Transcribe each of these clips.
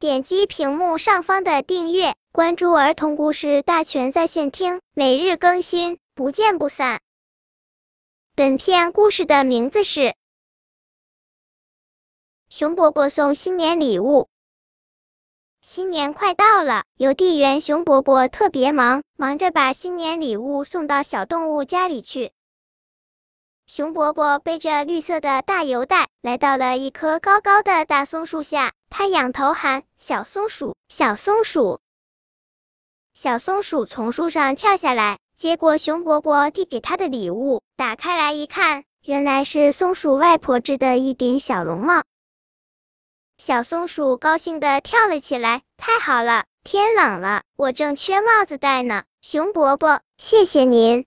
点击屏幕上方的订阅，关注儿童故事大全在线听，每日更新，不见不散。本片故事的名字是《熊伯伯送新年礼物》。新年快到了，邮递员熊伯伯特别忙，忙着把新年礼物送到小动物家里去。熊伯伯背着绿色的大邮袋，来到了一棵高高的大松树下。他仰头喊：“小松鼠，小松鼠！”小松鼠从树上跳下来，接过熊伯伯递给他的礼物，打开来一看，原来是松鼠外婆织的一顶小绒帽。小松鼠高兴的跳了起来：“太好了，天冷了，我正缺帽子戴呢。”熊伯伯，谢谢您。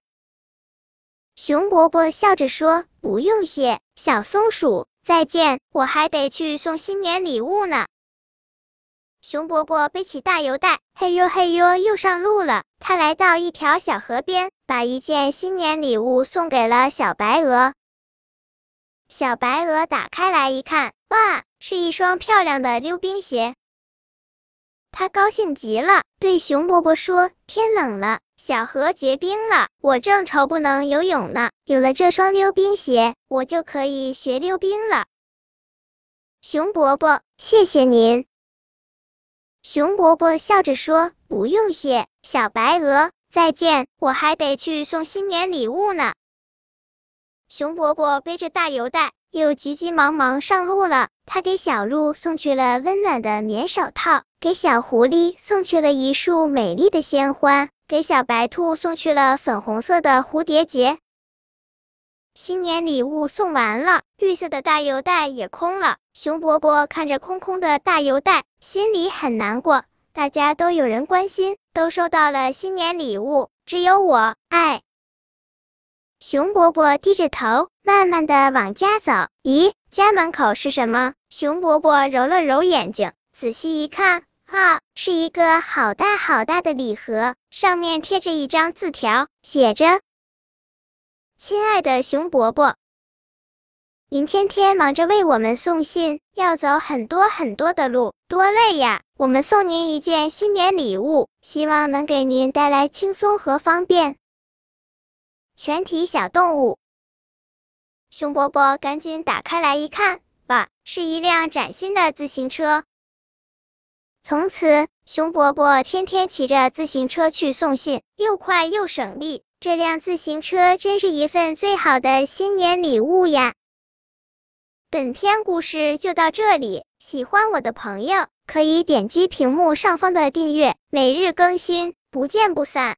熊伯伯笑着说：“不用谢，小松鼠，再见，我还得去送新年礼物呢。”熊伯伯背起大邮袋，嘿呦嘿呦，又上路了。他来到一条小河边，把一件新年礼物送给了小白鹅。小白鹅打开来一看，哇，是一双漂亮的溜冰鞋。他高兴极了，对熊伯伯说：“天冷了。”小河结冰了，我正愁不能游泳呢。有了这双溜冰鞋，我就可以学溜冰了。熊伯伯，谢谢您。熊伯伯笑着说：“不用谢。”小白鹅，再见，我还得去送新年礼物呢。熊伯伯背着大邮袋，又急急忙忙上路了。他给小鹿送去了温暖的棉手套，给小狐狸送去了一束美丽的鲜花。给小白兔送去了粉红色的蝴蝶结。新年礼物送完了，绿色的大邮袋也空了。熊伯伯看着空空的大邮袋，心里很难过。大家都有人关心，都收到了新年礼物，只有我，哎。熊伯伯低着头，慢慢的往家走。咦，家门口是什么？熊伯伯揉了揉眼睛，仔细一看。啊，是一个好大好大的礼盒，上面贴着一张字条，写着：“亲爱的熊伯伯，您天天忙着为我们送信，要走很多很多的路，多累呀！我们送您一件新年礼物，希望能给您带来轻松和方便。”全体小动物，熊伯伯赶紧打开来一看，哇，是一辆崭新的自行车。从此，熊伯伯天天骑着自行车去送信，又快又省力。这辆自行车真是一份最好的新年礼物呀！本篇故事就到这里，喜欢我的朋友可以点击屏幕上方的订阅，每日更新，不见不散。